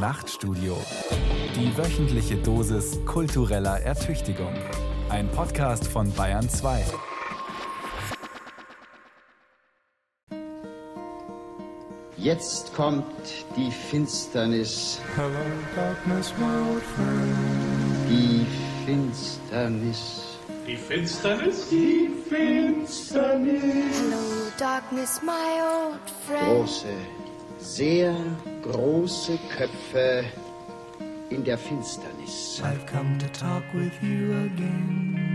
Nachtstudio. Die wöchentliche Dosis kultureller Ertüchtigung. Ein Podcast von Bayern 2. Jetzt kommt die Finsternis. Hello, darkness, my old friend. Die Finsternis. Die Finsternis? Die Finsternis. Hello, darkness, my old friend. Große, sehr große Köpfe in der Finsternis. I've come to talk with you again.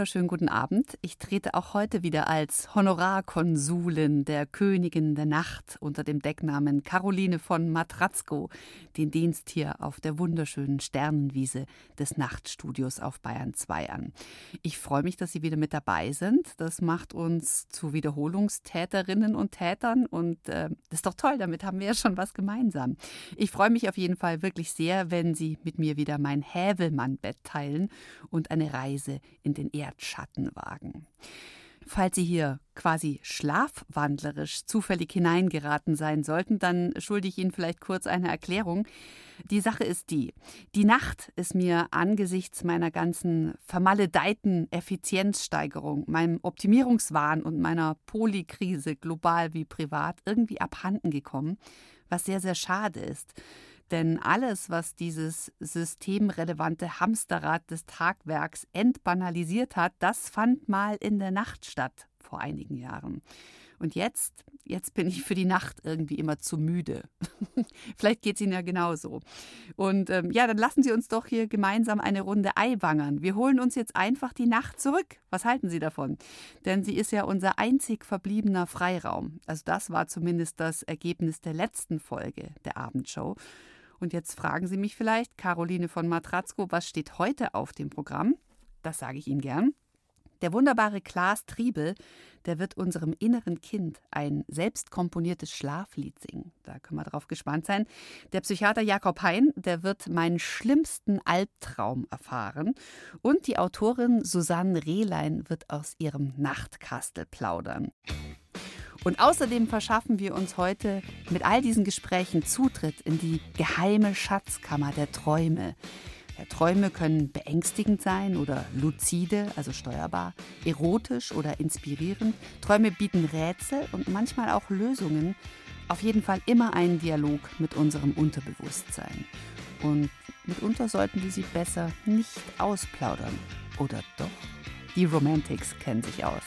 Wunderschönen guten Abend. Ich trete auch heute wieder als Honorarkonsulin der Königin der Nacht unter dem Decknamen Caroline von Matratzko den Dienst hier auf der wunderschönen Sternenwiese des Nachtstudios auf Bayern 2 an. Ich freue mich, dass Sie wieder mit dabei sind. Das macht uns zu Wiederholungstäterinnen und Tätern und äh, das ist doch toll, damit haben wir ja schon was gemeinsam. Ich freue mich auf jeden Fall wirklich sehr, wenn Sie mit mir wieder mein Hävelmann-Bett teilen und eine Reise in den Erdschatten wagen. Falls Sie hier quasi schlafwandlerisch zufällig hineingeraten sein sollten, dann schulde ich Ihnen vielleicht kurz eine Erklärung. Die Sache ist die, die Nacht ist mir angesichts meiner ganzen vermaledeiten Effizienzsteigerung, meinem Optimierungswahn und meiner Polykrise global wie privat irgendwie abhanden gekommen, was sehr, sehr schade ist. Denn alles, was dieses systemrelevante Hamsterrad des Tagwerks entbanalisiert hat, das fand mal in der Nacht statt vor einigen Jahren. Und jetzt, jetzt bin ich für die Nacht irgendwie immer zu müde. Vielleicht geht es Ihnen ja genauso. Und ähm, ja, dann lassen Sie uns doch hier gemeinsam eine Runde Eiwangern. Wir holen uns jetzt einfach die Nacht zurück. Was halten Sie davon? Denn sie ist ja unser einzig verbliebener Freiraum. Also das war zumindest das Ergebnis der letzten Folge der Abendshow. Und jetzt fragen Sie mich vielleicht, Caroline von Matratzko, was steht heute auf dem Programm? Das sage ich Ihnen gern. Der wunderbare Klaas Triebel, der wird unserem inneren Kind ein selbst komponiertes Schlaflied singen. Da können wir drauf gespannt sein. Der Psychiater Jakob Hein, der wird meinen schlimmsten Albtraum erfahren. Und die Autorin Susanne Rehlein wird aus ihrem Nachtkastel plaudern. Und außerdem verschaffen wir uns heute mit all diesen Gesprächen Zutritt in die geheime Schatzkammer der Träume. Ja, Träume können beängstigend sein oder lucide, also steuerbar, erotisch oder inspirierend. Träume bieten Rätsel und manchmal auch Lösungen. Auf jeden Fall immer einen Dialog mit unserem Unterbewusstsein. Und mitunter sollten wir sie besser nicht ausplaudern. Oder doch? Die Romantics kennen sich aus.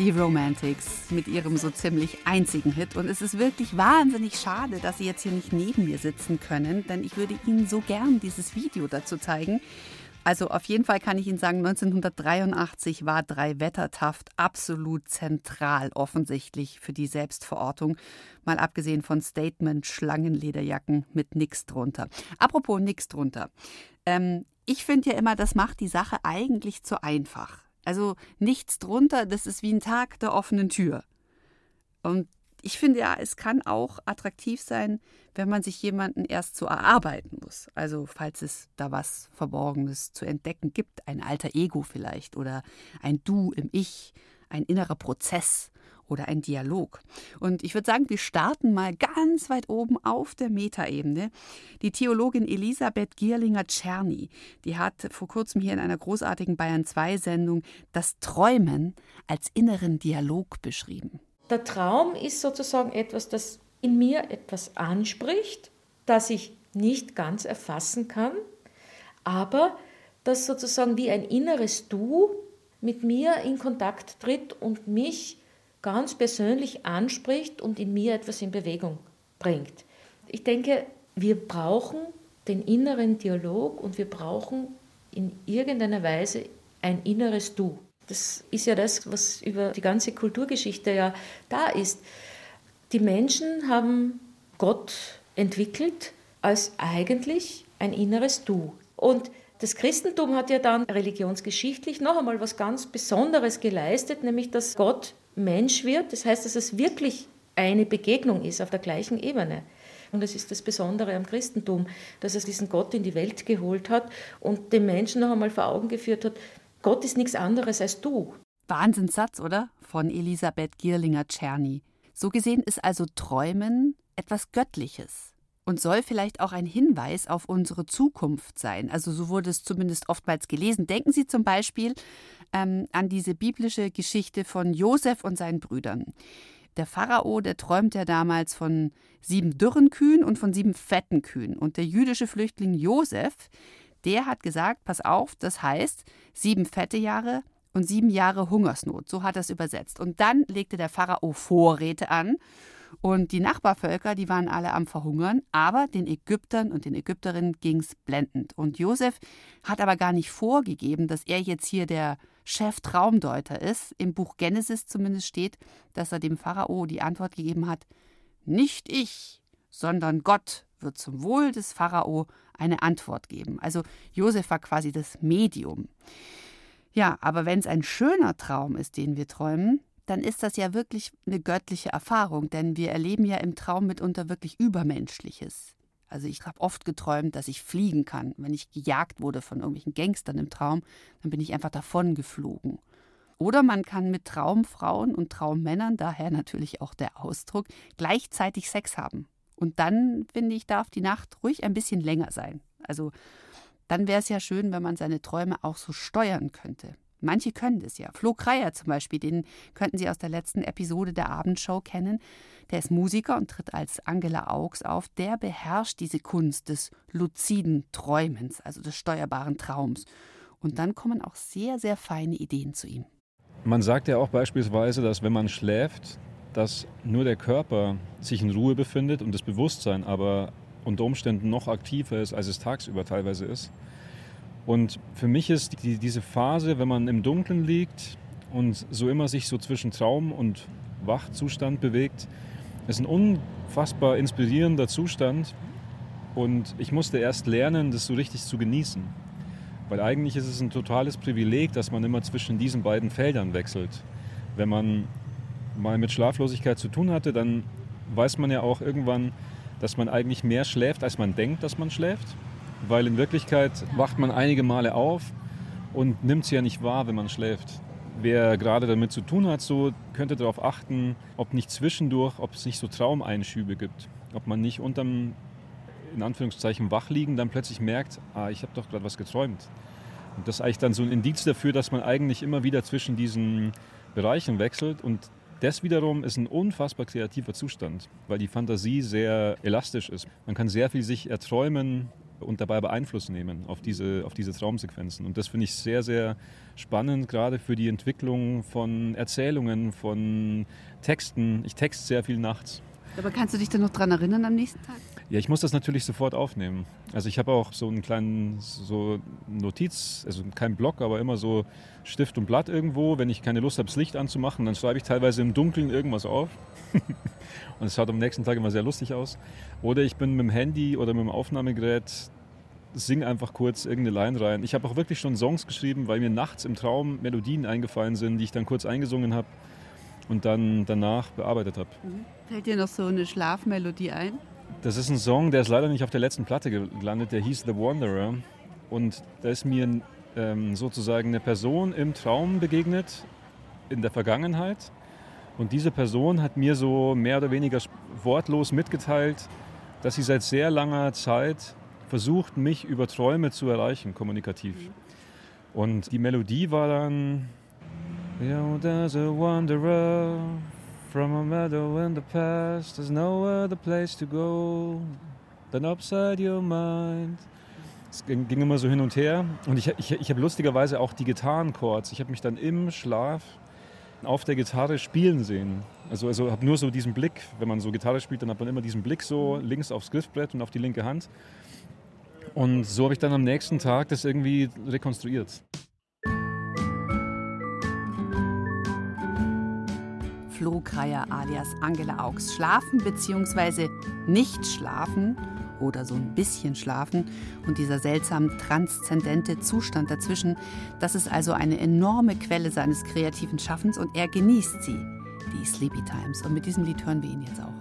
Die Romantics mit ihrem so ziemlich einzigen Hit. Und es ist wirklich wahnsinnig schade, dass Sie jetzt hier nicht neben mir sitzen können, denn ich würde Ihnen so gern dieses Video dazu zeigen. Also auf jeden Fall kann ich Ihnen sagen, 1983 war Drei-Wettertaft absolut zentral offensichtlich für die Selbstverortung, mal abgesehen von Statement Schlangenlederjacken mit nix drunter. Apropos nix drunter. Ähm, ich finde ja immer, das macht die Sache eigentlich zu einfach. Also nichts drunter, das ist wie ein Tag der offenen Tür. Und ich finde ja, es kann auch attraktiv sein, wenn man sich jemanden erst so erarbeiten muss. Also falls es da was Verborgenes zu entdecken gibt, ein alter Ego vielleicht oder ein Du im Ich, ein innerer Prozess oder ein Dialog. Und ich würde sagen, wir starten mal ganz weit oben auf der Metaebene. Die Theologin Elisabeth Gierlinger-Czerny, die hat vor kurzem hier in einer großartigen Bayern 2 Sendung das Träumen als inneren Dialog beschrieben. Der Traum ist sozusagen etwas, das in mir etwas anspricht, das ich nicht ganz erfassen kann, aber das sozusagen wie ein inneres Du mit mir in Kontakt tritt und mich ganz persönlich anspricht und in mir etwas in Bewegung bringt. Ich denke, wir brauchen den inneren Dialog und wir brauchen in irgendeiner Weise ein inneres Du. Das ist ja das, was über die ganze Kulturgeschichte ja da ist. Die Menschen haben Gott entwickelt als eigentlich ein inneres Du. Und das Christentum hat ja dann religionsgeschichtlich noch einmal was ganz Besonderes geleistet, nämlich dass Gott Mensch wird. Das heißt, dass es wirklich eine Begegnung ist auf der gleichen Ebene. Und das ist das Besondere am Christentum, dass es diesen Gott in die Welt geholt hat und den Menschen noch einmal vor Augen geführt hat, Gott ist nichts anderes als du. Wahnsinnssatz, oder? Von Elisabeth Gierlinger-Czerny. So gesehen ist also Träumen etwas Göttliches und soll vielleicht auch ein Hinweis auf unsere Zukunft sein. Also so wurde es zumindest oftmals gelesen. Denken Sie zum Beispiel ähm, an diese biblische Geschichte von Josef und seinen Brüdern. Der Pharao, der träumt ja damals von sieben dürren Kühen und von sieben fetten Kühen. Und der jüdische Flüchtling Josef, der hat gesagt, pass auf, das heißt sieben fette Jahre und sieben Jahre Hungersnot. So hat er es übersetzt. Und dann legte der Pharao Vorräte an. Und die Nachbarvölker, die waren alle am Verhungern, aber den Ägyptern und den Ägypterinnen ging es blendend. Und Josef hat aber gar nicht vorgegeben, dass er jetzt hier der Chef-Traumdeuter ist. Im Buch Genesis zumindest steht, dass er dem Pharao die Antwort gegeben hat: Nicht ich, sondern Gott wird zum Wohl des Pharao eine Antwort geben. Also Josef war quasi das Medium. Ja, aber wenn es ein schöner Traum ist, den wir träumen, dann ist das ja wirklich eine göttliche Erfahrung, denn wir erleben ja im Traum mitunter wirklich Übermenschliches. Also ich habe oft geträumt, dass ich fliegen kann. Wenn ich gejagt wurde von irgendwelchen Gangstern im Traum, dann bin ich einfach davon geflogen. Oder man kann mit Traumfrauen und Traummännern, daher natürlich auch der Ausdruck, gleichzeitig Sex haben. Und dann, finde ich, darf die Nacht ruhig ein bisschen länger sein. Also dann wäre es ja schön, wenn man seine Träume auch so steuern könnte. Manche können das ja. Flo Kreier zum Beispiel, den könnten Sie aus der letzten Episode der Abendshow kennen. Der ist Musiker und tritt als Angela Augs auf. Der beherrscht diese Kunst des luziden Träumens, also des steuerbaren Traums. Und dann kommen auch sehr, sehr feine Ideen zu ihm. Man sagt ja auch beispielsweise, dass wenn man schläft, dass nur der Körper sich in Ruhe befindet und das Bewusstsein aber unter Umständen noch aktiver ist, als es tagsüber teilweise ist. Und für mich ist die, diese Phase, wenn man im Dunkeln liegt und so immer sich so zwischen Traum und Wachzustand bewegt, ist ein unfassbar inspirierender Zustand. Und ich musste erst lernen, das so richtig zu genießen. Weil eigentlich ist es ein totales Privileg, dass man immer zwischen diesen beiden Feldern wechselt. Wenn man mal mit Schlaflosigkeit zu tun hatte, dann weiß man ja auch irgendwann, dass man eigentlich mehr schläft, als man denkt, dass man schläft. Weil in Wirklichkeit wacht man einige Male auf und nimmt es ja nicht wahr, wenn man schläft. Wer gerade damit zu tun hat, so könnte darauf achten, ob nicht zwischendurch, ob es nicht so Traumeinschübe gibt. Ob man nicht unterm, in Anführungszeichen, Wachliegen dann plötzlich merkt, ah, ich habe doch gerade was geträumt. Und das ist eigentlich dann so ein Indiz dafür, dass man eigentlich immer wieder zwischen diesen Bereichen wechselt und das wiederum ist ein unfassbar kreativer Zustand, weil die Fantasie sehr elastisch ist. Man kann sehr viel sich erträumen und dabei aber Einfluss nehmen auf diese, auf diese Traumsequenzen. Und das finde ich sehr, sehr spannend, gerade für die Entwicklung von Erzählungen, von Texten. Ich texte sehr viel nachts. Aber kannst du dich dann noch daran erinnern am nächsten Tag? Ja, ich muss das natürlich sofort aufnehmen. Also ich habe auch so einen kleinen so Notiz, also kein Block, aber immer so Stift und Blatt irgendwo. Wenn ich keine Lust habe, das Licht anzumachen, dann schreibe ich teilweise im Dunkeln irgendwas auf. und es schaut am nächsten Tag immer sehr lustig aus. Oder ich bin mit dem Handy oder mit dem Aufnahmegerät, singe einfach kurz irgendeine Line rein. Ich habe auch wirklich schon Songs geschrieben, weil mir nachts im Traum Melodien eingefallen sind, die ich dann kurz eingesungen habe und dann danach bearbeitet habe. Mhm. Fällt dir noch so eine Schlafmelodie ein? Das ist ein Song, der ist leider nicht auf der letzten Platte gelandet, der hieß The Wanderer. Und da ist mir ähm, sozusagen eine Person im Traum begegnet, in der Vergangenheit. Und diese Person hat mir so mehr oder weniger wortlos mitgeteilt, dass sie seit sehr langer Zeit versucht, mich über Träume zu erreichen, kommunikativ. Und die Melodie war dann Yeah, there's a wanderer from a meadow in the past. There's no other place to go than upside your mind. Es ging, ging immer so hin und her. Und ich, ich, ich habe lustigerweise auch die Gitarrenchords. Ich habe mich dann im Schlaf auf der Gitarre spielen sehen. Also, also habe nur so diesen Blick, wenn man so Gitarre spielt, dann hat man immer diesen Blick so links aufs Griffbrett und auf die linke Hand. Und so habe ich dann am nächsten Tag das irgendwie rekonstruiert. Flo Kreier alias Angela Augs schlafen bzw. nicht schlafen oder so ein bisschen schlafen und dieser seltsam transzendente Zustand dazwischen, das ist also eine enorme Quelle seines kreativen Schaffens und er genießt sie, die Sleepy Times. Und mit diesem Lied hören wir ihn jetzt auch.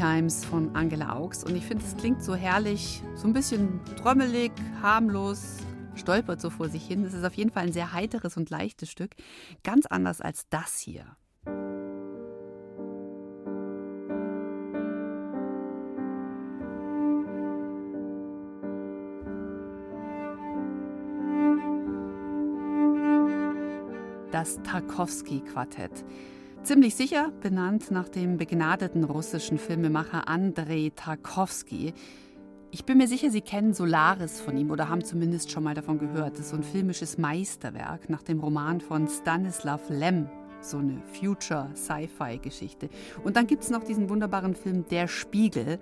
Times von Angela Augs. Und ich finde, es klingt so herrlich, so ein bisschen trommelig, harmlos, stolpert so vor sich hin. Es ist auf jeden Fall ein sehr heiteres und leichtes Stück. Ganz anders als das hier. Das Tarkovsky-Quartett. Ziemlich sicher benannt nach dem begnadeten russischen Filmemacher Andrei Tarkovsky. Ich bin mir sicher, Sie kennen Solaris von ihm oder haben zumindest schon mal davon gehört. Das ist so ein filmisches Meisterwerk nach dem Roman von Stanislav Lem. So eine Future-Sci-Fi-Geschichte. Und dann gibt es noch diesen wunderbaren Film Der Spiegel.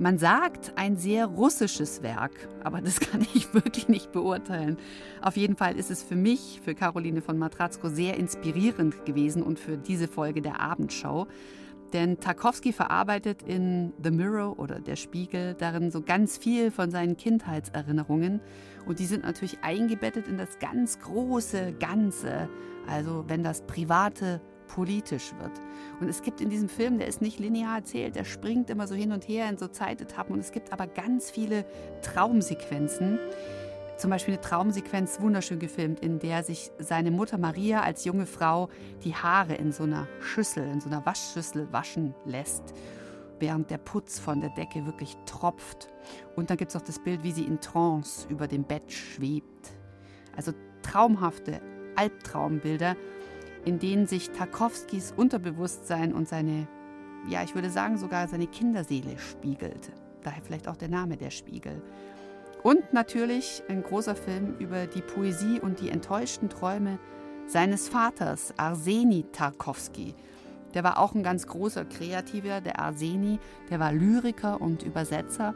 Man sagt ein sehr russisches Werk, aber das kann ich wirklich nicht beurteilen. Auf jeden Fall ist es für mich, für Caroline von Matratzko, sehr inspirierend gewesen und für diese Folge der Abendshow. Denn Tarkovsky verarbeitet in The Mirror oder Der Spiegel darin so ganz viel von seinen Kindheitserinnerungen. Und die sind natürlich eingebettet in das ganz große Ganze. Also wenn das Private politisch wird. Und es gibt in diesem Film, der ist nicht linear erzählt, der springt immer so hin und her in so Zeitetappen. Und es gibt aber ganz viele Traumsequenzen. Zum Beispiel eine Traumsequenz, wunderschön gefilmt, in der sich seine Mutter Maria als junge Frau die Haare in so einer Schüssel, in so einer Waschschüssel waschen lässt. während der Putz von der Decke wirklich tropft. Und dann gibt es auch das Bild, wie sie in Trance über dem Bett schwebt. Also traumhafte Albtraumbilder, in denen sich Tarkovskis Unterbewusstsein und seine, ja, ich würde sagen sogar seine Kinderseele spiegelt. Daher vielleicht auch der Name der Spiegel. Und natürlich ein großer Film über die Poesie und die enttäuschten Träume seines Vaters, Arseni Tarkovsky. Der war auch ein ganz großer Kreativer, der Arseni. Der war Lyriker und Übersetzer.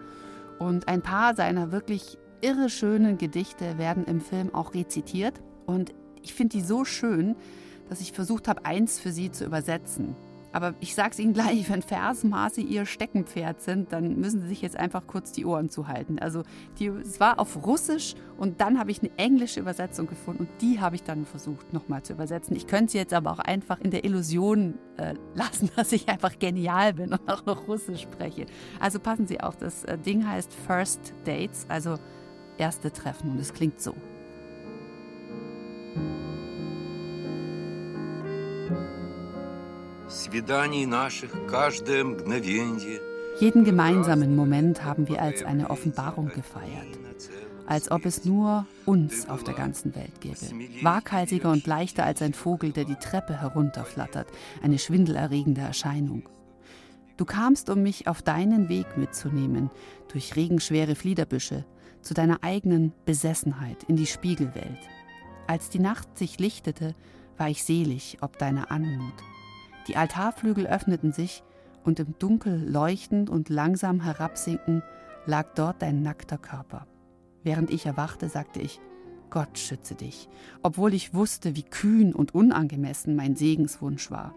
Und ein paar seiner wirklich irre schönen Gedichte werden im Film auch rezitiert. Und ich finde die so schön, dass ich versucht habe, eins für sie zu übersetzen. Aber ich sage es Ihnen gleich, wenn Versmaße Ihr Steckenpferd sind, dann müssen Sie sich jetzt einfach kurz die Ohren zuhalten. Also die, es war auf Russisch und dann habe ich eine englische Übersetzung gefunden und die habe ich dann versucht nochmal zu übersetzen. Ich könnte sie jetzt aber auch einfach in der Illusion äh, lassen, dass ich einfach genial bin und auch noch Russisch spreche. Also passen Sie auf, das äh, Ding heißt First Dates, also erste Treffen und es klingt so. Jeden gemeinsamen Moment haben wir als eine Offenbarung gefeiert. Als ob es nur uns auf der ganzen Welt gäbe. Waghalsiger und leichter als ein Vogel, der die Treppe herunterflattert. Eine schwindelerregende Erscheinung. Du kamst, um mich auf deinen Weg mitzunehmen, durch regenschwere Fliederbüsche, zu deiner eigenen Besessenheit in die Spiegelwelt. Als die Nacht sich lichtete, war ich selig ob deiner Anmut. Die Altarflügel öffneten sich, und im Dunkel leuchtend und langsam herabsinken lag dort dein nackter Körper. Während ich erwachte, sagte ich, Gott schütze dich, obwohl ich wusste, wie kühn und unangemessen mein Segenswunsch war.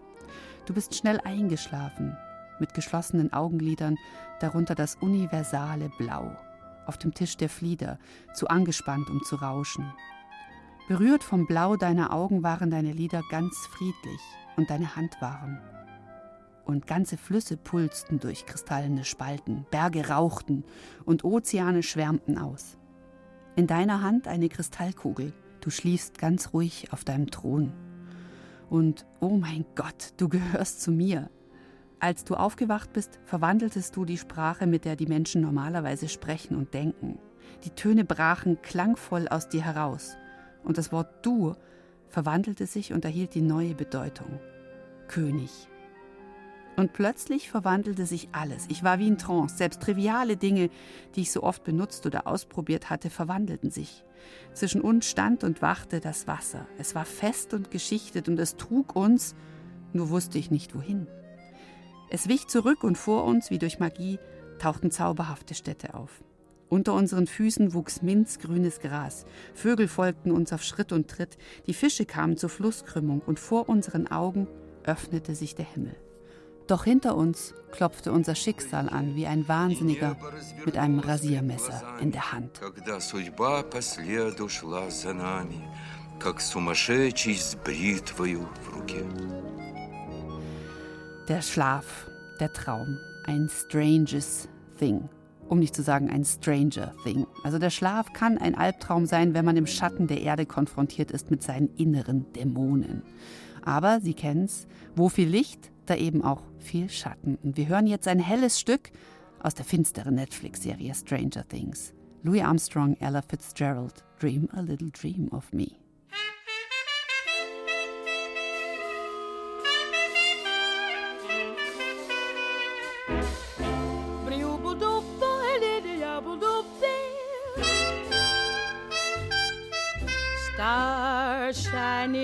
Du bist schnell eingeschlafen, mit geschlossenen Augenlidern, darunter das universale Blau, auf dem Tisch der Flieder, zu angespannt, um zu rauschen. Berührt vom Blau deiner Augen waren deine Lieder ganz friedlich, und deine Hand warm. Und ganze Flüsse pulsten durch kristallene Spalten, Berge rauchten und Ozeane schwärmten aus. In deiner Hand eine Kristallkugel, du schliefst ganz ruhig auf deinem Thron. Und oh mein Gott, du gehörst zu mir. Als du aufgewacht bist, verwandeltest du die Sprache, mit der die Menschen normalerweise sprechen und denken. Die Töne brachen klangvoll aus dir heraus, und das Wort du verwandelte sich und erhielt die neue Bedeutung. König. Und plötzlich verwandelte sich alles. Ich war wie in Trance. Selbst triviale Dinge, die ich so oft benutzt oder ausprobiert hatte, verwandelten sich. Zwischen uns stand und wachte das Wasser. Es war fest und geschichtet und es trug uns, nur wusste ich nicht wohin. Es wich zurück und vor uns, wie durch Magie, tauchten zauberhafte Städte auf. Unter unseren Füßen wuchs minzgrünes Gras. Vögel folgten uns auf Schritt und Tritt. Die Fische kamen zur Flusskrümmung und vor unseren Augen öffnete sich der Himmel. Doch hinter uns klopfte unser Schicksal an wie ein Wahnsinniger mit einem Rasiermesser in der Hand. Der Schlaf, der Traum, ein stranges thing um nicht zu sagen ein Stranger Thing. Also der Schlaf kann ein Albtraum sein, wenn man im Schatten der Erde konfrontiert ist mit seinen inneren Dämonen. Aber Sie kennen's, wo viel Licht, da eben auch viel Schatten. Und wir hören jetzt ein helles Stück aus der finsteren Netflix-Serie Stranger Things. Louis Armstrong, Ella Fitzgerald, Dream a Little Dream of Me.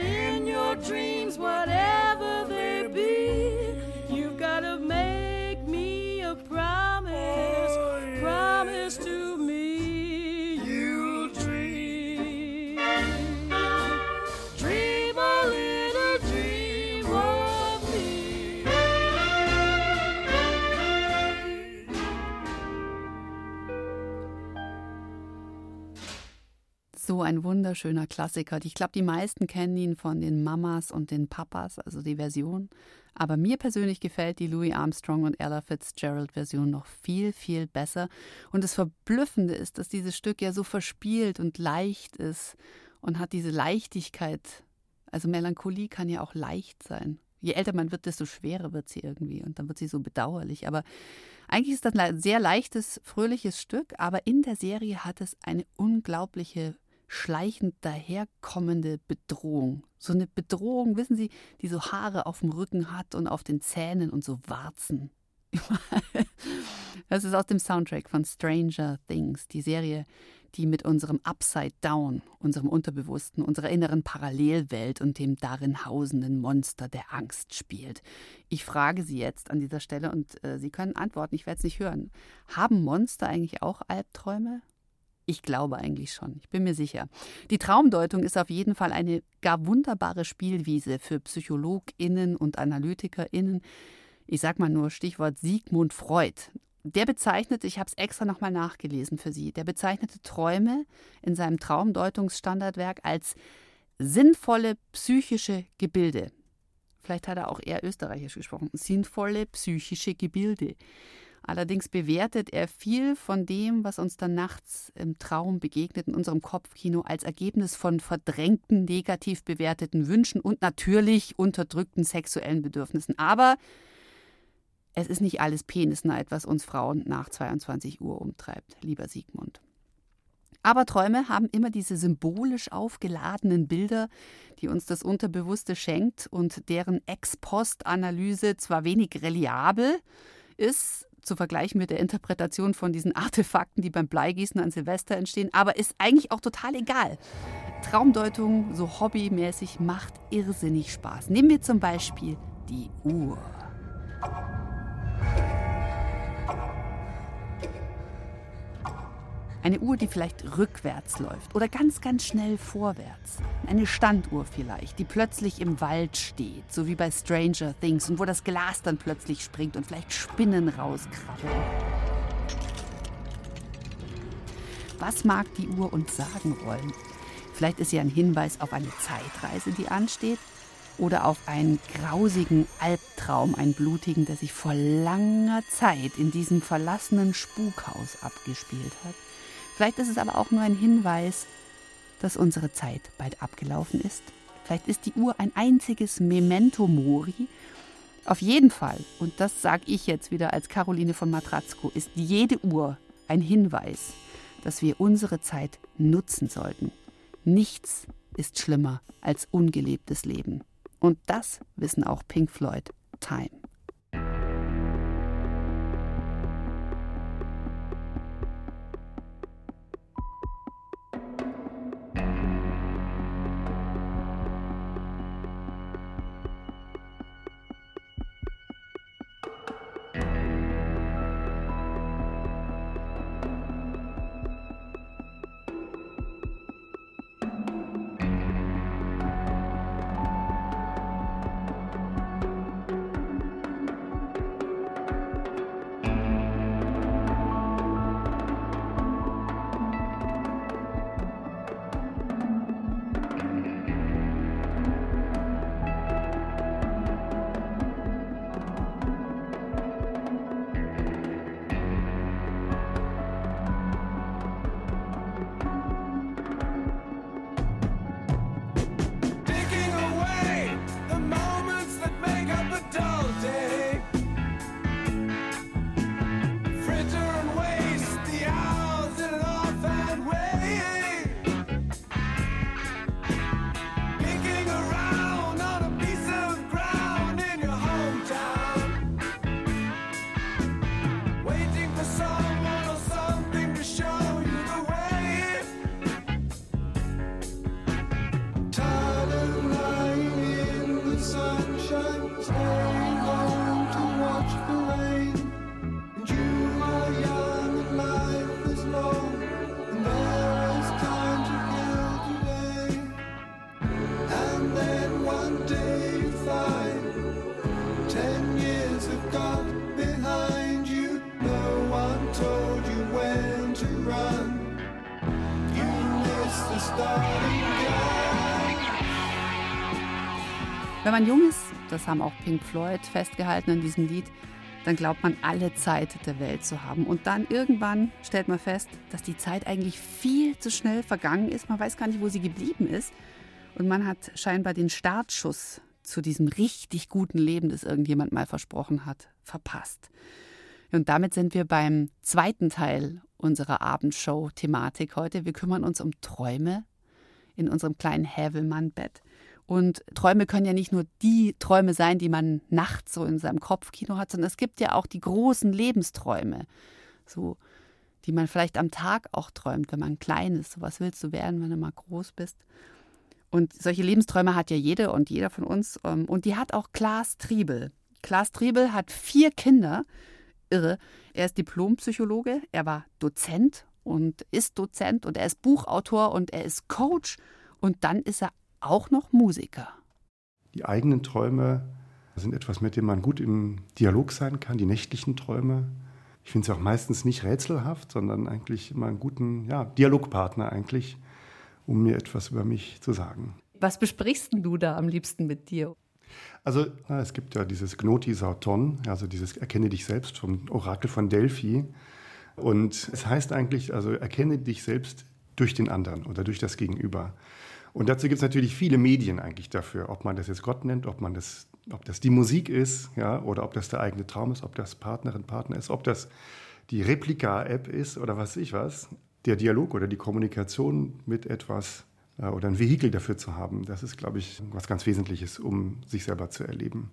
in your dreams, whatever they be, wunderschöner Klassiker. Ich glaube, die meisten kennen ihn von den Mamas und den Papas, also die Version. Aber mir persönlich gefällt die Louis Armstrong und Ella Fitzgerald Version noch viel, viel besser. Und das Verblüffende ist, dass dieses Stück ja so verspielt und leicht ist und hat diese Leichtigkeit. Also Melancholie kann ja auch leicht sein. Je älter man wird, desto schwerer wird sie irgendwie und dann wird sie so bedauerlich. Aber eigentlich ist das ein sehr leichtes, fröhliches Stück, aber in der Serie hat es eine unglaubliche schleichend daherkommende Bedrohung. So eine Bedrohung, wissen Sie, die so Haare auf dem Rücken hat und auf den Zähnen und so Warzen. Das ist aus dem Soundtrack von Stranger Things, die Serie, die mit unserem Upside Down, unserem Unterbewussten, unserer inneren Parallelwelt und dem darin hausenden Monster der Angst spielt. Ich frage Sie jetzt an dieser Stelle und äh, Sie können antworten, ich werde es nicht hören. Haben Monster eigentlich auch Albträume? Ich glaube eigentlich schon, ich bin mir sicher. Die Traumdeutung ist auf jeden Fall eine gar wunderbare Spielwiese für PsychologInnen und AnalytikerInnen. Ich sag mal nur Stichwort Sigmund Freud. Der bezeichnete, ich habe es extra nochmal nachgelesen für Sie, der bezeichnete Träume in seinem Traumdeutungsstandardwerk als sinnvolle psychische Gebilde. Vielleicht hat er auch eher österreichisch gesprochen. Sinnvolle psychische Gebilde. Allerdings bewertet er viel von dem, was uns dann nachts im Traum begegnet, in unserem Kopfkino, als Ergebnis von verdrängten, negativ bewerteten Wünschen und natürlich unterdrückten sexuellen Bedürfnissen. Aber es ist nicht alles Penisneid, was uns Frauen nach 22 Uhr umtreibt, lieber Sigmund. Aber Träume haben immer diese symbolisch aufgeladenen Bilder, die uns das Unterbewusste schenkt und deren Ex-Post-Analyse zwar wenig reliabel ist, zu vergleichen mit der Interpretation von diesen Artefakten, die beim Bleigießen an Silvester entstehen, aber ist eigentlich auch total egal. Traumdeutung, so hobbymäßig, macht irrsinnig Spaß. Nehmen wir zum Beispiel die Uhr. Eine Uhr, die vielleicht rückwärts läuft oder ganz, ganz schnell vorwärts. Eine Standuhr vielleicht, die plötzlich im Wald steht, so wie bei Stranger Things und wo das Glas dann plötzlich springt und vielleicht Spinnen rauskrabbeln. Was mag die Uhr uns sagen wollen? Vielleicht ist sie ein Hinweis auf eine Zeitreise, die ansteht, oder auf einen grausigen Albtraum, einen blutigen, der sich vor langer Zeit in diesem verlassenen Spukhaus abgespielt hat. Vielleicht ist es aber auch nur ein Hinweis, dass unsere Zeit bald abgelaufen ist. Vielleicht ist die Uhr ein einziges Memento Mori. Auf jeden Fall, und das sage ich jetzt wieder als Caroline von Matratzko, ist jede Uhr ein Hinweis, dass wir unsere Zeit nutzen sollten. Nichts ist schlimmer als ungelebtes Leben. Und das wissen auch Pink Floyd. Time. Haben auch Pink Floyd festgehalten in diesem Lied, dann glaubt man, alle Zeit der Welt zu haben. Und dann irgendwann stellt man fest, dass die Zeit eigentlich viel zu schnell vergangen ist. Man weiß gar nicht, wo sie geblieben ist. Und man hat scheinbar den Startschuss zu diesem richtig guten Leben, das irgendjemand mal versprochen hat, verpasst. Und damit sind wir beim zweiten Teil unserer Abendshow-Thematik heute. Wir kümmern uns um Träume in unserem kleinen Hävelmann-Bett. Und Träume können ja nicht nur die Träume sein, die man nachts so in seinem Kopfkino hat, sondern es gibt ja auch die großen Lebensträume, so die man vielleicht am Tag auch träumt, wenn man klein ist. So was willst du werden, wenn du mal groß bist? Und solche Lebensträume hat ja jede und jeder von uns. Ähm, und die hat auch Klaas Triebel. Klaas Triebel hat vier Kinder. Irre. Er ist Diplompsychologe, er war Dozent und ist Dozent und er ist Buchautor und er ist Coach und dann ist er auch noch Musiker. Die eigenen Träume sind etwas, mit dem man gut im Dialog sein kann, die nächtlichen Träume. Ich finde sie auch meistens nicht rätselhaft, sondern eigentlich immer einen guten ja, Dialogpartner eigentlich, um mir etwas über mich zu sagen. Was besprichst du da am liebsten mit dir? Also na, es gibt ja dieses Gnoti Sauton, also dieses Erkenne dich selbst vom Orakel von Delphi. Und es heißt eigentlich, also erkenne dich selbst durch den anderen oder durch das Gegenüber. Und dazu gibt es natürlich viele Medien eigentlich dafür, ob man das jetzt Gott nennt, ob man das, ob das die Musik ist, ja, oder ob das der eigene Traum ist, ob das Partnerin, Partner ist, ob das die Replika-App ist oder was weiß ich was. Der Dialog oder die Kommunikation mit etwas äh, oder ein Vehikel dafür zu haben, das ist, glaube ich, was ganz Wesentliches, um sich selber zu erleben.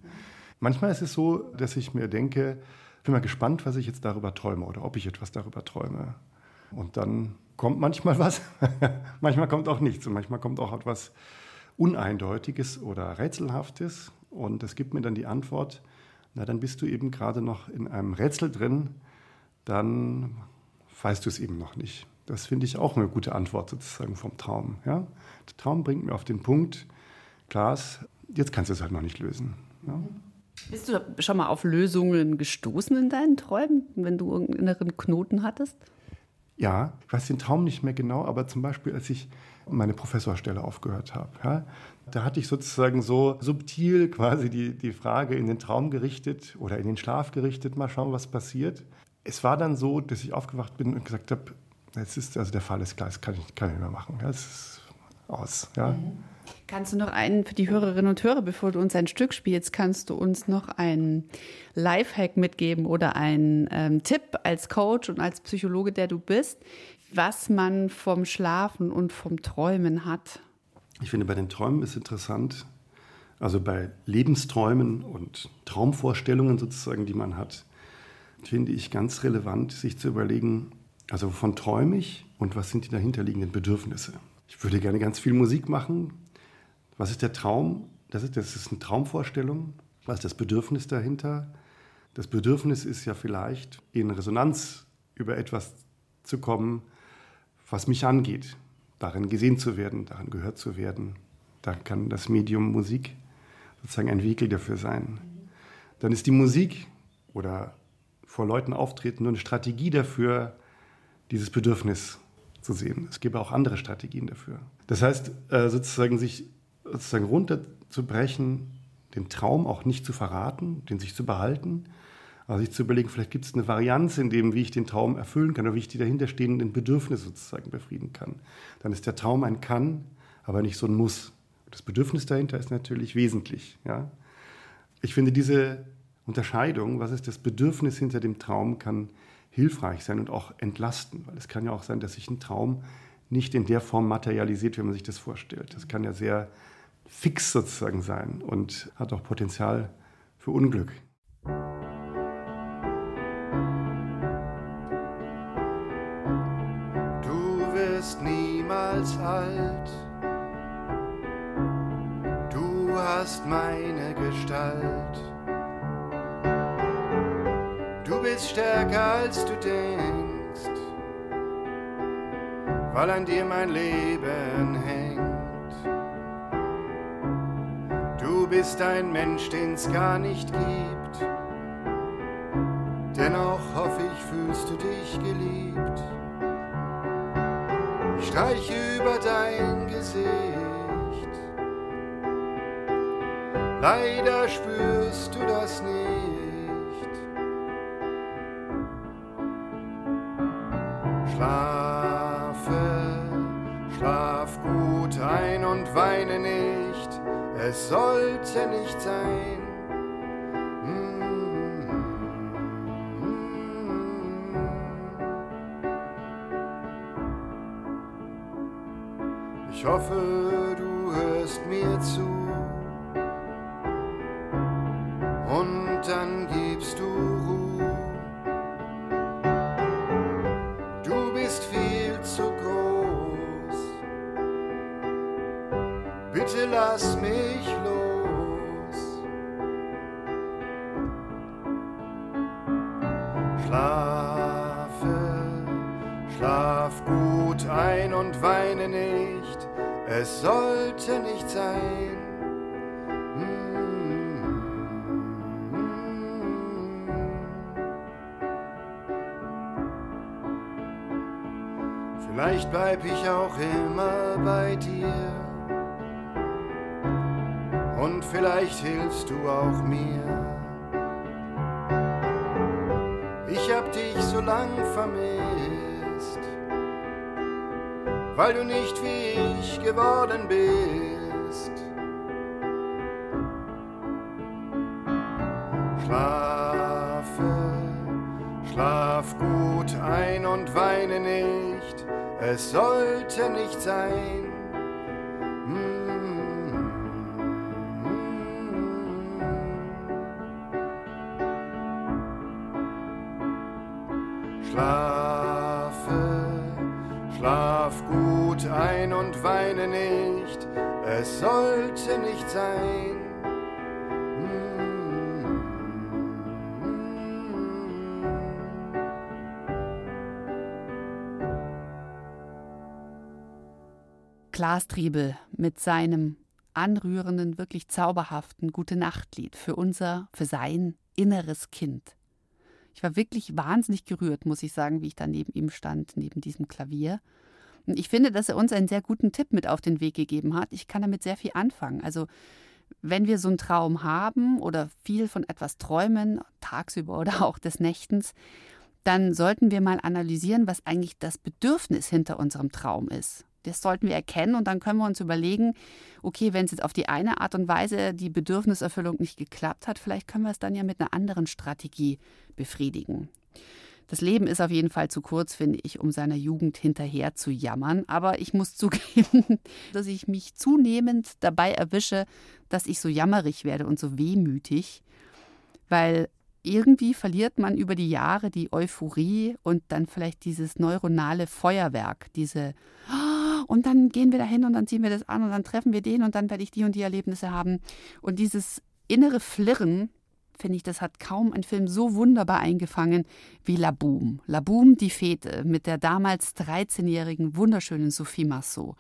Manchmal ist es so, dass ich mir denke, ich bin mal gespannt, was ich jetzt darüber träume oder ob ich etwas darüber träume. Und dann kommt manchmal was, manchmal kommt auch nichts und manchmal kommt auch etwas Uneindeutiges oder Rätselhaftes und es gibt mir dann die Antwort, na dann bist du eben gerade noch in einem Rätsel drin, dann weißt du es eben noch nicht. Das finde ich auch eine gute Antwort sozusagen vom Traum. Ja? Der Traum bringt mir auf den Punkt, Klaas, jetzt kannst du es halt noch nicht lösen. Ja? Bist du schon mal auf Lösungen gestoßen in deinen Träumen, wenn du irgendeinen inneren Knoten hattest? Ja, ich weiß den Traum nicht mehr genau, aber zum Beispiel, als ich meine Professorstelle aufgehört habe, ja, da hatte ich sozusagen so subtil quasi die, die Frage in den Traum gerichtet oder in den Schlaf gerichtet, mal schauen, was passiert. Es war dann so, dass ich aufgewacht bin und gesagt habe, jetzt ist, also der Fall ist klar, das kann ich, kann ich nicht mehr machen. Es ist aus. Ja. Mhm. Kannst du noch einen für die Hörerinnen und Hörer, bevor du uns ein Stück spielst, kannst du uns noch einen Lifehack mitgeben oder einen ähm, Tipp als Coach und als Psychologe, der du bist, was man vom Schlafen und vom Träumen hat? Ich finde, bei den Träumen ist interessant, also bei Lebensträumen und Traumvorstellungen sozusagen, die man hat, finde ich ganz relevant, sich zu überlegen, also wovon träume ich und was sind die dahinterliegenden Bedürfnisse. Ich würde gerne ganz viel Musik machen. Was ist der Traum? Das ist, das ist eine Traumvorstellung. Was ist das Bedürfnis dahinter? Das Bedürfnis ist ja vielleicht in Resonanz über etwas zu kommen, was mich angeht, darin gesehen zu werden, darin gehört zu werden. Da kann das Medium Musik sozusagen ein Vehikel dafür sein. Dann ist die Musik oder vor Leuten auftreten nur eine Strategie dafür, dieses Bedürfnis zu sehen. Es gibt auch andere Strategien dafür. Das heißt, äh, sozusagen sich sozusagen runterzubrechen, den Traum auch nicht zu verraten, den sich zu behalten, also sich zu überlegen, vielleicht gibt es eine Varianz in dem, wie ich den Traum erfüllen kann oder wie ich die dahinterstehenden Bedürfnisse sozusagen befrieden kann. Dann ist der Traum ein Kann, aber nicht so ein Muss. Das Bedürfnis dahinter ist natürlich wesentlich. Ja? Ich finde diese Unterscheidung, was ist das Bedürfnis hinter dem Traum, kann hilfreich sein und auch entlasten, weil es kann ja auch sein, dass sich ein Traum nicht in der Form materialisiert, wie man sich das vorstellt. Das kann ja sehr fix sozusagen sein und hat auch Potenzial für Unglück. niemals alt. Du hast meine Gestalt. Du bist stärker als du denkst, weil an dir mein Leben hängt. Du bist ein Mensch, den's gar nicht gibt. Dennoch hoffe ich, fühlst du dich geliebt streich über dein Gesicht. Leider spürst du das nicht. Schlafe, Es sollte nicht sein. Ich hoffe, Und vielleicht hilfst du auch mir. Ich hab dich so lang vermisst weil du nicht wie ich geworden bist. Schlafe, schlaf gut ein und weine nicht, es sollte nicht sein. Klaas Triebel mit seinem anrührenden, wirklich zauberhaften Gute-Nacht-Lied für unser, für sein inneres Kind. Ich war wirklich wahnsinnig gerührt, muss ich sagen, wie ich da neben ihm stand, neben diesem Klavier. Ich finde, dass er uns einen sehr guten Tipp mit auf den Weg gegeben hat. Ich kann damit sehr viel anfangen. Also wenn wir so einen Traum haben oder viel von etwas träumen, tagsüber oder auch des Nächtens, dann sollten wir mal analysieren, was eigentlich das Bedürfnis hinter unserem Traum ist. Das sollten wir erkennen und dann können wir uns überlegen, okay, wenn es jetzt auf die eine Art und Weise die Bedürfniserfüllung nicht geklappt hat, vielleicht können wir es dann ja mit einer anderen Strategie befriedigen. Das Leben ist auf jeden Fall zu kurz, finde ich, um seiner Jugend hinterher zu jammern. Aber ich muss zugeben, dass ich mich zunehmend dabei erwische, dass ich so jammerig werde und so wehmütig, weil irgendwie verliert man über die Jahre die Euphorie und dann vielleicht dieses neuronale Feuerwerk, diese und dann gehen wir dahin und dann ziehen wir das an und dann treffen wir den und dann werde ich die und die Erlebnisse haben und dieses innere Flirren, finde ich, das hat kaum ein Film so wunderbar eingefangen wie La Boom. La Boom, die Fete mit der damals 13-jährigen wunderschönen Sophie Marceau.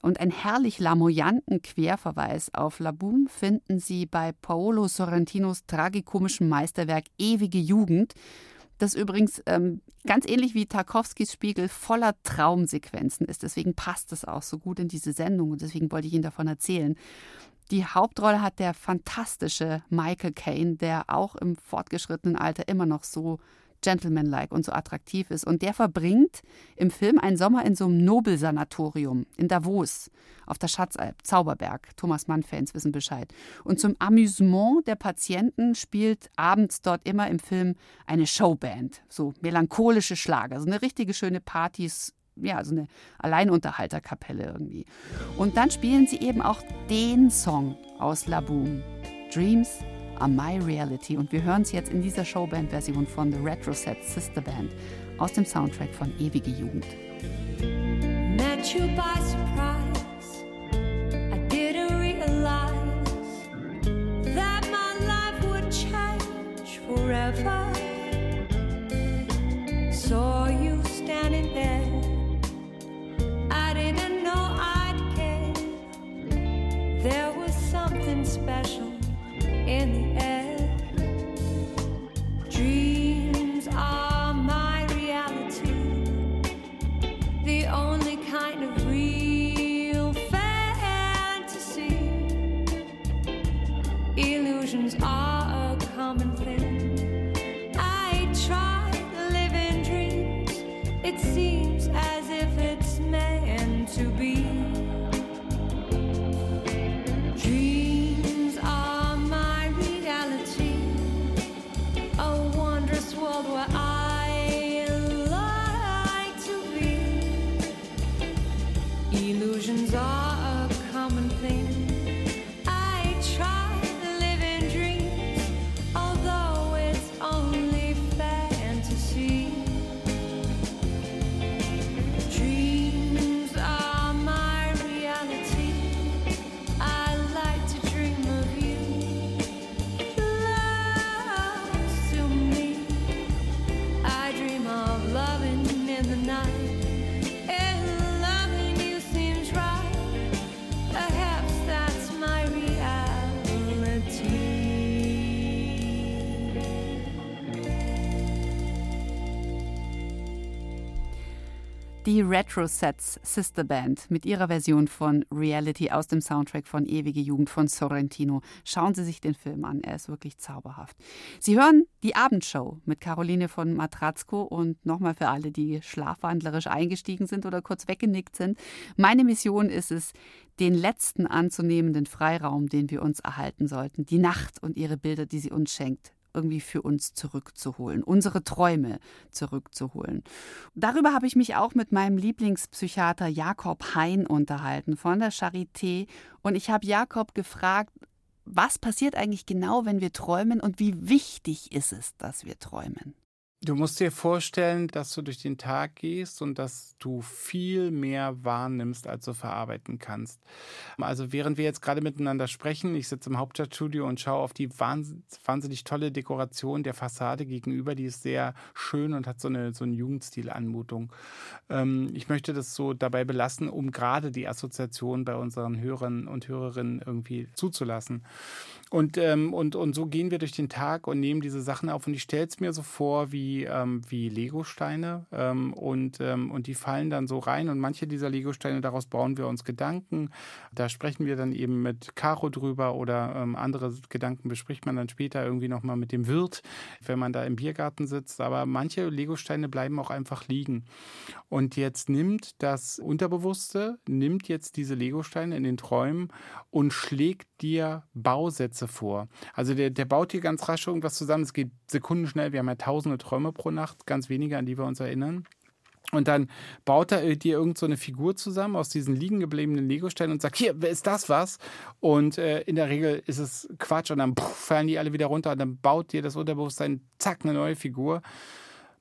Und einen herrlich lamoyanten Querverweis auf La Boom finden Sie bei Paolo Sorrentinos tragikomischem Meisterwerk Ewige Jugend, das übrigens ähm, ganz ähnlich wie Tarkovskis Spiegel voller Traumsequenzen ist. Deswegen passt es auch so gut in diese Sendung und deswegen wollte ich Ihnen davon erzählen. Die Hauptrolle hat der fantastische Michael Caine, der auch im fortgeschrittenen Alter immer noch so gentlemanlike und so attraktiv ist. Und der verbringt im Film einen Sommer in so einem Nobelsanatorium in Davos auf der Schatzalp, Zauberberg. Thomas Mann-Fans wissen Bescheid. Und zum Amüsement der Patienten spielt abends dort immer im Film eine Showband. So melancholische Schlager. So eine richtige schöne Partys ja, also eine Alleinunterhalterkapelle irgendwie. Und dann spielen sie eben auch den Song aus La Boom, Dreams are My Reality. Und wir hören es jetzt in dieser Showband-Version von The Retro Set Sister Band aus dem Soundtrack von Ewige Jugend. Met you by surprise. I didn't realize that my life would change forever. Die Retro Sets Sister Band mit ihrer Version von Reality aus dem Soundtrack von Ewige Jugend von Sorrentino. Schauen Sie sich den Film an, er ist wirklich zauberhaft. Sie hören die Abendshow mit Caroline von Matratzko und nochmal für alle, die schlafwandlerisch eingestiegen sind oder kurz weggenickt sind. Meine Mission ist es, den letzten anzunehmenden Freiraum, den wir uns erhalten sollten, die Nacht und ihre Bilder, die sie uns schenkt, irgendwie für uns zurückzuholen, unsere Träume zurückzuholen. Darüber habe ich mich auch mit meinem Lieblingspsychiater Jakob Hein unterhalten von der Charité und ich habe Jakob gefragt, was passiert eigentlich genau, wenn wir träumen und wie wichtig ist es, dass wir träumen? Du musst dir vorstellen, dass du durch den Tag gehst und dass du viel mehr wahrnimmst, als du verarbeiten kannst. Also während wir jetzt gerade miteinander sprechen, ich sitze im Hauptstadtstudio und schaue auf die wahnsinnig tolle Dekoration der Fassade gegenüber, die ist sehr schön und hat so eine, so eine Jugendstil-Anmutung. Ähm, ich möchte das so dabei belassen, um gerade die Assoziation bei unseren Hörern und Hörerinnen irgendwie zuzulassen. Und, ähm, und, und so gehen wir durch den Tag und nehmen diese Sachen auf. Und ich stelle es mir so vor wie, ähm, wie Legosteine. Ähm, und, ähm, und die fallen dann so rein. Und manche dieser Legosteine, daraus bauen wir uns Gedanken. Da sprechen wir dann eben mit Caro drüber oder ähm, andere Gedanken bespricht man dann später irgendwie nochmal mit dem Wirt, wenn man da im Biergarten sitzt. Aber manche Legosteine bleiben auch einfach liegen. Und jetzt nimmt das Unterbewusste, nimmt jetzt diese Legosteine in den Träumen und schlägt dir Bausätze vor. Also der, der baut hier ganz rasch irgendwas zusammen. Es geht sekundenschnell. Wir haben ja tausende Träume pro Nacht, ganz wenige, an die wir uns erinnern. Und dann baut er dir irgend so eine Figur zusammen aus diesen liegen gebliebenen Lego-Steinen und sagt, hier, ist das was? Und äh, in der Regel ist es Quatsch und dann pff, fallen die alle wieder runter und dann baut dir das Unterbewusstsein, zack, eine neue Figur.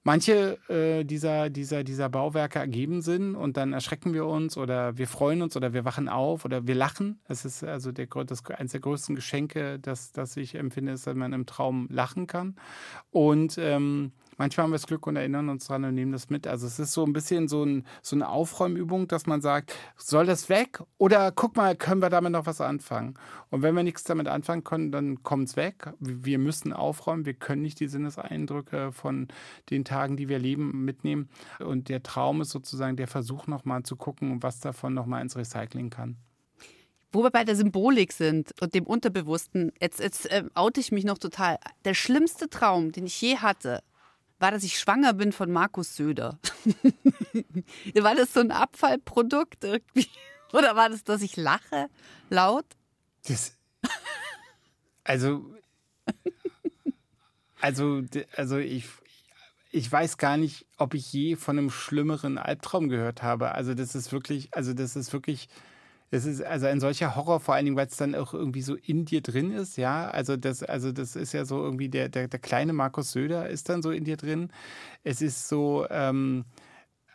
Manche äh, dieser, dieser, dieser Bauwerke ergeben Sinn und dann erschrecken wir uns oder wir freuen uns oder wir wachen auf oder wir lachen. Es ist also der, das, eines der größten Geschenke, das, das ich empfinde, ist, dass man im Traum lachen kann. Und ähm, manchmal haben wir das Glück und erinnern uns dran und nehmen das mit. Also es ist so ein bisschen so, ein, so eine Aufräumübung, dass man sagt, soll das weg oder guck mal, können wir damit noch was anfangen? Und wenn wir nichts damit anfangen können, dann kommt es weg. Wir müssen aufräumen, wir können nicht die Sinneseindrücke von den Tagen, die wir leben, mitnehmen. Und der Traum ist sozusagen der Versuch nochmal zu gucken, was davon nochmal ins Recycling kann. Wo wir bei der Symbolik sind und dem Unterbewussten, jetzt, jetzt äh, oute ich mich noch total. Der schlimmste Traum, den ich je hatte, war, dass ich schwanger bin von Markus Söder. war das so ein Abfallprodukt irgendwie? Oder war das, dass ich lache laut? Das, also, also, also ich, ich weiß gar nicht, ob ich je von einem schlimmeren Albtraum gehört habe. Also das ist wirklich, also das ist wirklich das ist also ein solcher Horror, vor allen Dingen, weil es dann auch irgendwie so in dir drin ist, ja. Also das, also das ist ja so irgendwie der, der, der kleine Markus Söder ist dann so in dir drin. Es ist so, ähm,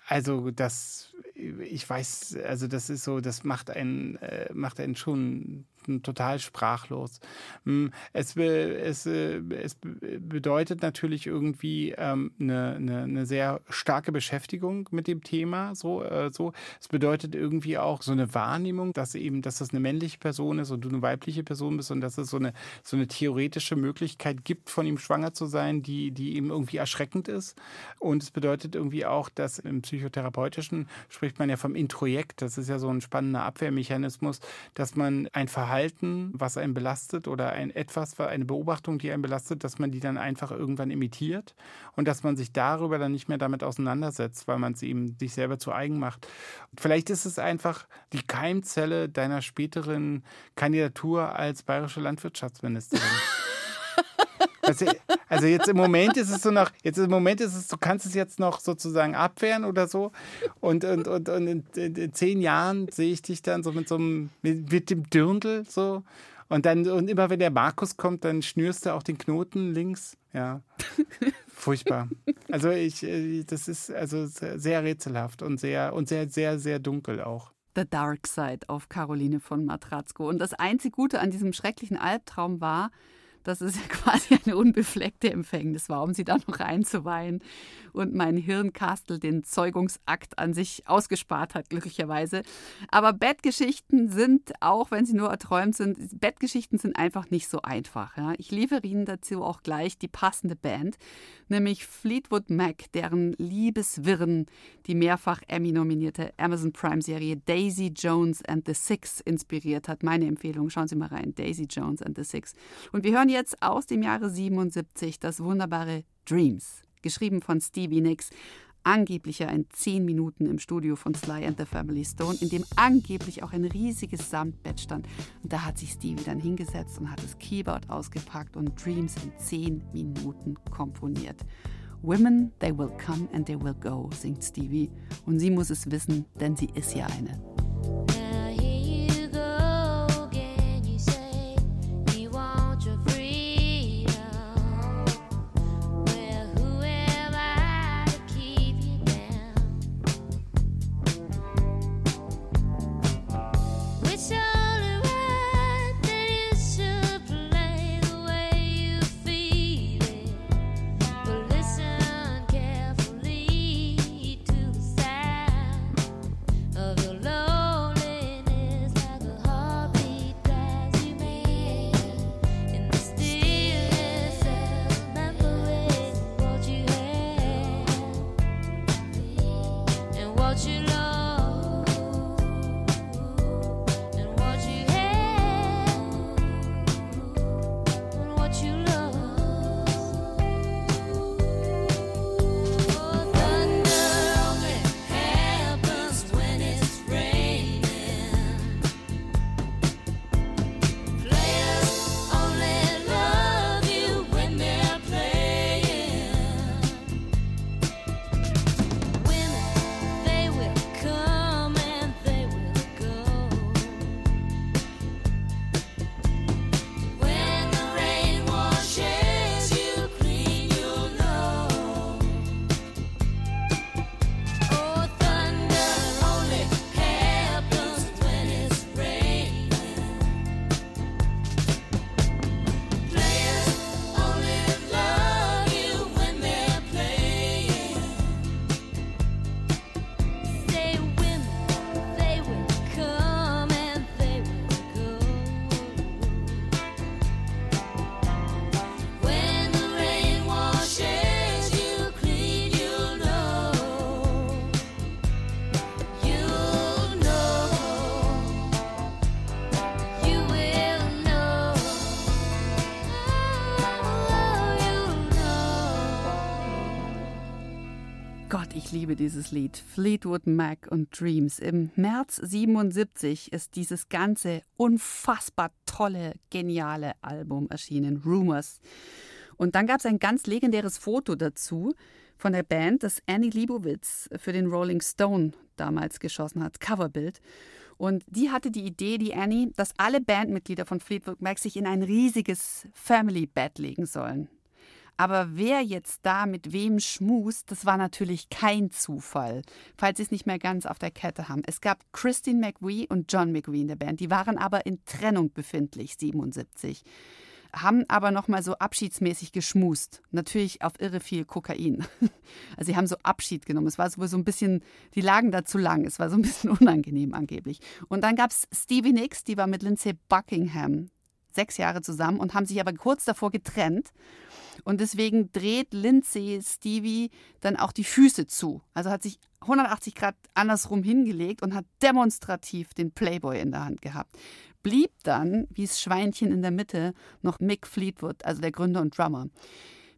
also das, ich weiß, also das ist so, das macht einen, äh, macht einen schon total sprachlos. Hm, es, es, äh, es bedeutet natürlich irgendwie ähm, eine, eine, eine, sehr starke Beschäftigung mit dem Thema. So, äh, so. Es bedeutet irgendwie auch so eine Wahrnehmung, dass eben, dass das eine männliche Person ist und du eine weibliche Person bist und dass es so eine, so eine theoretische Möglichkeit gibt, von ihm schwanger zu sein, die, die eben irgendwie erschreckend ist. Und es bedeutet irgendwie auch, dass im Psychotherapeutischen spricht man ja vom Introjekt. Das ist ja so ein spannender Abwehrmechanismus, dass man ein Verhalten Verhalten, was einen belastet oder ein etwas, eine Beobachtung, die einen belastet, dass man die dann einfach irgendwann imitiert und dass man sich darüber dann nicht mehr damit auseinandersetzt, weil man es ihm sich selber zu eigen macht. Vielleicht ist es einfach die Keimzelle deiner späteren Kandidatur als bayerische Landwirtschaftsministerin. Also, also, jetzt im Moment ist es so noch, jetzt im Moment ist es, du kannst es jetzt noch sozusagen abwehren oder so. Und, und, und, und in, in, zehn Jahren sehe ich dich dann so mit so einem, mit, mit dem Dirndl so. Und dann, und immer wenn der Markus kommt, dann schnürst du auch den Knoten links. Ja. Furchtbar. Also ich, äh, das ist also sehr rätselhaft und sehr, und sehr, sehr, sehr dunkel auch. The Dark Side auf Caroline von Matratzko. Und das einzig Gute an diesem schrecklichen Albtraum war, dass es ja quasi eine unbefleckte Empfängnis war, um sie da noch einzuweihen. Und mein Hirnkastel den Zeugungsakt an sich ausgespart hat, glücklicherweise. Aber Bettgeschichten sind, auch wenn sie nur erträumt sind, Bettgeschichten sind einfach nicht so einfach. Ja. Ich liefere Ihnen dazu auch gleich die passende Band, nämlich Fleetwood Mac, deren Liebeswirren die mehrfach Emmy-nominierte Amazon Prime-Serie Daisy Jones and the Six inspiriert hat. Meine Empfehlung, schauen Sie mal rein, Daisy Jones and the Six. Und wir hören jetzt aus dem Jahre 77 das wunderbare Dreams, geschrieben von Stevie Nicks, angeblich ja in zehn Minuten im Studio von Sly and the Family Stone, in dem angeblich auch ein riesiges Samtbett stand. Und da hat sich Stevie dann hingesetzt und hat das Keyboard ausgepackt und Dreams in zehn Minuten komponiert. Women, they will come and they will go, singt Stevie. Und sie muss es wissen, denn sie ist ja eine. Liebe dieses Lied. Fleetwood Mac und Dreams. Im März 77 ist dieses ganze unfassbar tolle, geniale Album erschienen, Rumors. Und dann gab es ein ganz legendäres Foto dazu von der Band, das Annie Leibovitz für den Rolling Stone damals geschossen hat, Coverbild. Und die hatte die Idee, die Annie, dass alle Bandmitglieder von Fleetwood Mac sich in ein riesiges Family Bed legen sollen. Aber wer jetzt da mit wem schmust, das war natürlich kein Zufall, falls Sie es nicht mehr ganz auf der Kette haben. Es gab Christine McVie und John McVie in der Band, die waren aber in Trennung befindlich, 77 haben aber noch mal so abschiedsmäßig geschmust. Natürlich auf irre viel Kokain. Also sie haben so Abschied genommen. Es war so ein bisschen, die lagen da zu lang. Es war so ein bisschen unangenehm angeblich. Und dann gab es Stevie Nicks, die war mit Lindsay Buckingham sechs Jahre zusammen und haben sich aber kurz davor getrennt. Und deswegen dreht Lindsay Stevie dann auch die Füße zu. Also hat sich 180 Grad andersrum hingelegt und hat demonstrativ den Playboy in der Hand gehabt. Blieb dann, wie das Schweinchen in der Mitte, noch Mick Fleetwood, also der Gründer und Drummer,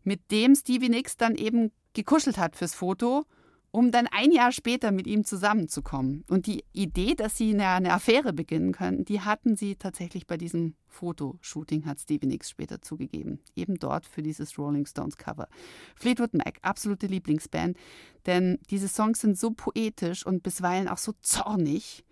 mit dem Stevie Nicks dann eben gekuschelt hat fürs Foto um dann ein Jahr später mit ihm zusammenzukommen. Und die Idee, dass sie eine, eine Affäre beginnen können, die hatten sie tatsächlich bei diesem Fotoshooting, hat Stevie Nicks später zugegeben. Eben dort für dieses Rolling Stones Cover. Fleetwood Mac, absolute Lieblingsband, denn diese Songs sind so poetisch und bisweilen auch so zornig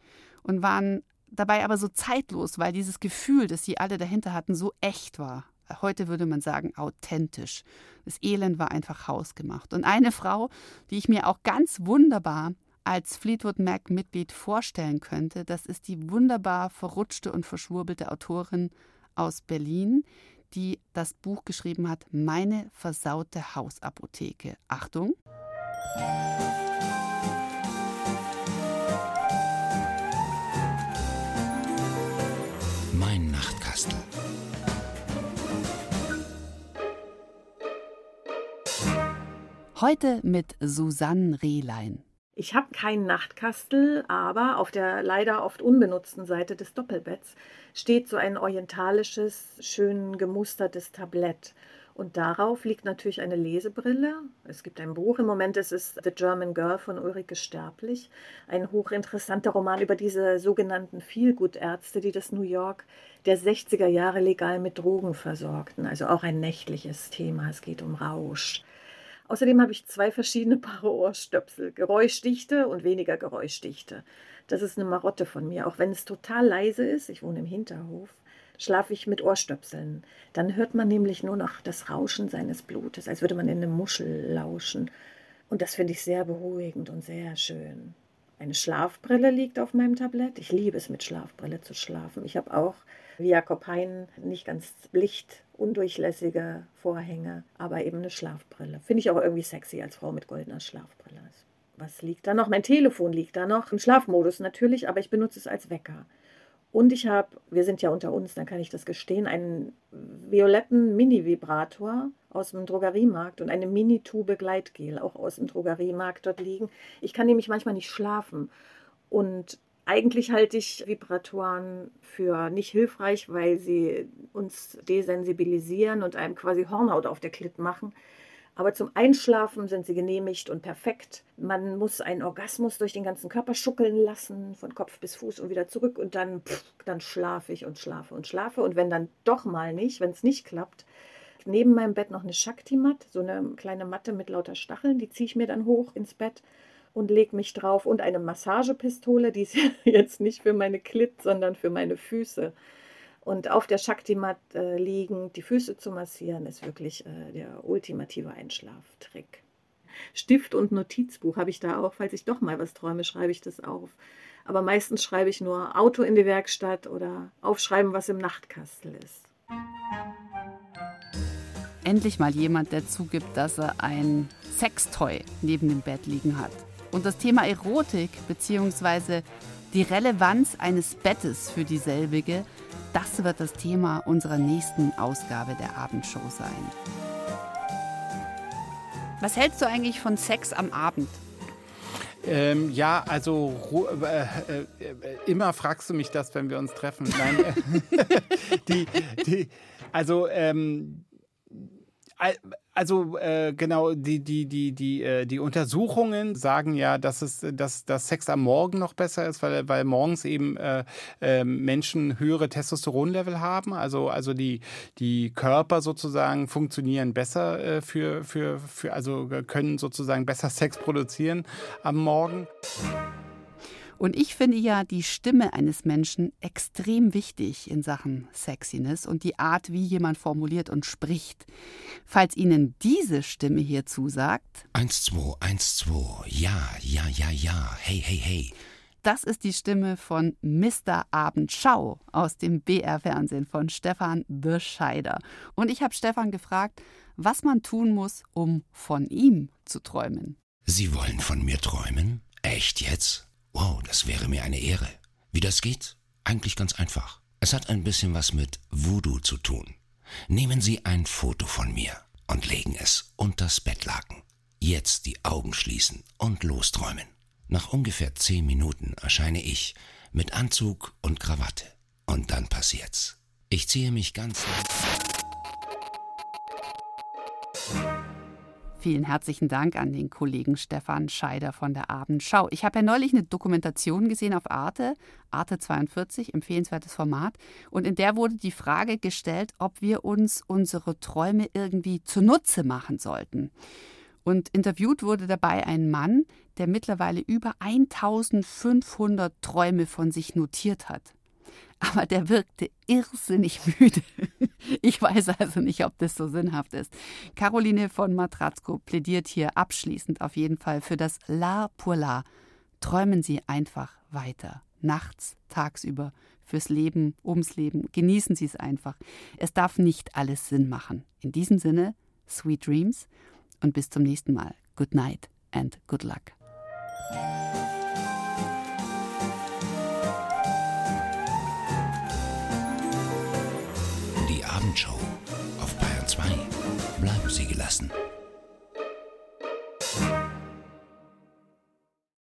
und waren dabei aber so zeitlos, weil dieses Gefühl, das sie alle dahinter hatten, so echt war. Heute würde man sagen, authentisch. Das Elend war einfach hausgemacht. Und eine Frau, die ich mir auch ganz wunderbar als Fleetwood Mac-Mitglied vorstellen könnte, das ist die wunderbar verrutschte und verschwurbelte Autorin aus Berlin, die das Buch geschrieben hat, Meine versaute Hausapotheke. Achtung! Heute mit Susanne Rehlein. Ich habe keinen Nachtkastel, aber auf der leider oft unbenutzten Seite des Doppelbetts steht so ein orientalisches, schön gemustertes Tablett. Und darauf liegt natürlich eine Lesebrille. Es gibt ein Buch, im Moment ist es The German Girl von Ulrike Sterblich. Ein hochinteressanter Roman über diese sogenannten Feelgood-Ärzte, die das New York der 60er Jahre legal mit Drogen versorgten. Also auch ein nächtliches Thema. Es geht um Rausch. Außerdem habe ich zwei verschiedene Paare Ohrstöpsel, geräuschdichte und weniger geräuschdichte. Das ist eine Marotte von mir. Auch wenn es total leise ist, ich wohne im Hinterhof, schlafe ich mit Ohrstöpseln. Dann hört man nämlich nur noch das Rauschen seines Blutes, als würde man in eine Muschel lauschen. Und das finde ich sehr beruhigend und sehr schön. Eine Schlafbrille liegt auf meinem Tablett. Ich liebe es, mit Schlafbrille zu schlafen. Ich habe auch, wie Jakob Hein, nicht ganz licht undurchlässige Vorhänge, aber eben eine Schlafbrille. Finde ich auch irgendwie sexy als Frau mit goldener Schlafbrille. Was liegt da noch? Mein Telefon liegt da noch. Im Schlafmodus natürlich, aber ich benutze es als Wecker. Und ich habe, wir sind ja unter uns, dann kann ich das gestehen, einen violetten Mini-Vibrator aus dem Drogeriemarkt und eine Mini-Tube Gleitgel auch aus dem Drogeriemarkt dort liegen. Ich kann nämlich manchmal nicht schlafen. Und eigentlich halte ich Vibratoren für nicht hilfreich, weil sie uns desensibilisieren und einem quasi Hornhaut auf der Klit machen. Aber zum Einschlafen sind sie genehmigt und perfekt. Man muss einen Orgasmus durch den ganzen Körper schuckeln lassen, von Kopf bis Fuß und wieder zurück. Und dann, dann schlafe ich und schlafe und schlafe. Und wenn dann doch mal nicht, wenn es nicht klappt, neben meinem Bett noch eine Shakti-Matte, so eine kleine Matte mit lauter Stacheln, die ziehe ich mir dann hoch ins Bett und lege mich drauf und eine Massagepistole, die ist jetzt nicht für meine Klit, sondern für meine Füße. Und auf der Shakti-Mat äh, liegen, die Füße zu massieren, ist wirklich äh, der ultimative Einschlaftrick. Stift und Notizbuch habe ich da auch. Falls ich doch mal was träume, schreibe ich das auf. Aber meistens schreibe ich nur Auto in die Werkstatt oder aufschreiben, was im Nachtkastel ist. Endlich mal jemand, der zugibt, dass er ein Sextoy neben dem Bett liegen hat. Und das Thema Erotik bzw. die Relevanz eines Bettes für dieselbige, das wird das Thema unserer nächsten Ausgabe der Abendshow sein. Was hältst du eigentlich von Sex am Abend? Ähm, ja, also äh, äh, immer fragst du mich das, wenn wir uns treffen. Nein, die, die, also ähm, Also äh, genau, die, die, die, die, äh, die Untersuchungen sagen ja, dass, es, dass, dass Sex am Morgen noch besser ist, weil, weil morgens eben äh, äh, Menschen höhere Testosteronlevel haben. Also, also die, die Körper sozusagen funktionieren besser äh, für, für, für, also können sozusagen besser Sex produzieren am Morgen. Und ich finde ja die Stimme eines Menschen extrem wichtig in Sachen Sexiness und die Art, wie jemand formuliert und spricht. Falls Ihnen diese Stimme hier zusagt. 1, 2, 1, 2, ja, ja, ja, ja, hey, hey, hey. Das ist die Stimme von Mr. Abendschau aus dem BR-Fernsehen von Stefan The Scheider. Und ich habe Stefan gefragt, was man tun muss, um von ihm zu träumen. Sie wollen von mir träumen? Echt jetzt? Wow, das wäre mir eine Ehre. Wie das geht? Eigentlich ganz einfach. Es hat ein bisschen was mit Voodoo zu tun. Nehmen Sie ein Foto von mir und legen es unters Bettlaken. Jetzt die Augen schließen und losträumen. Nach ungefähr zehn Minuten erscheine ich mit Anzug und Krawatte. Und dann passiert's. Ich ziehe mich ganz. Vielen herzlichen Dank an den Kollegen Stefan Scheider von der Abendschau. Ich habe ja neulich eine Dokumentation gesehen auf Arte, Arte 42, empfehlenswertes Format. Und in der wurde die Frage gestellt, ob wir uns unsere Träume irgendwie zunutze machen sollten. Und interviewt wurde dabei ein Mann, der mittlerweile über 1500 Träume von sich notiert hat aber der wirkte irrsinnig müde. Ich weiß also nicht, ob das so sinnhaft ist. Caroline von Matratzko plädiert hier abschließend auf jeden Fall für das La pour La. Träumen Sie einfach weiter. Nachts, tagsüber, fürs Leben, ums Leben. Genießen Sie es einfach. Es darf nicht alles Sinn machen. In diesem Sinne, sweet dreams und bis zum nächsten Mal. Good night and good luck. Abendshow auf Bayern 2. Bleiben Sie gelassen.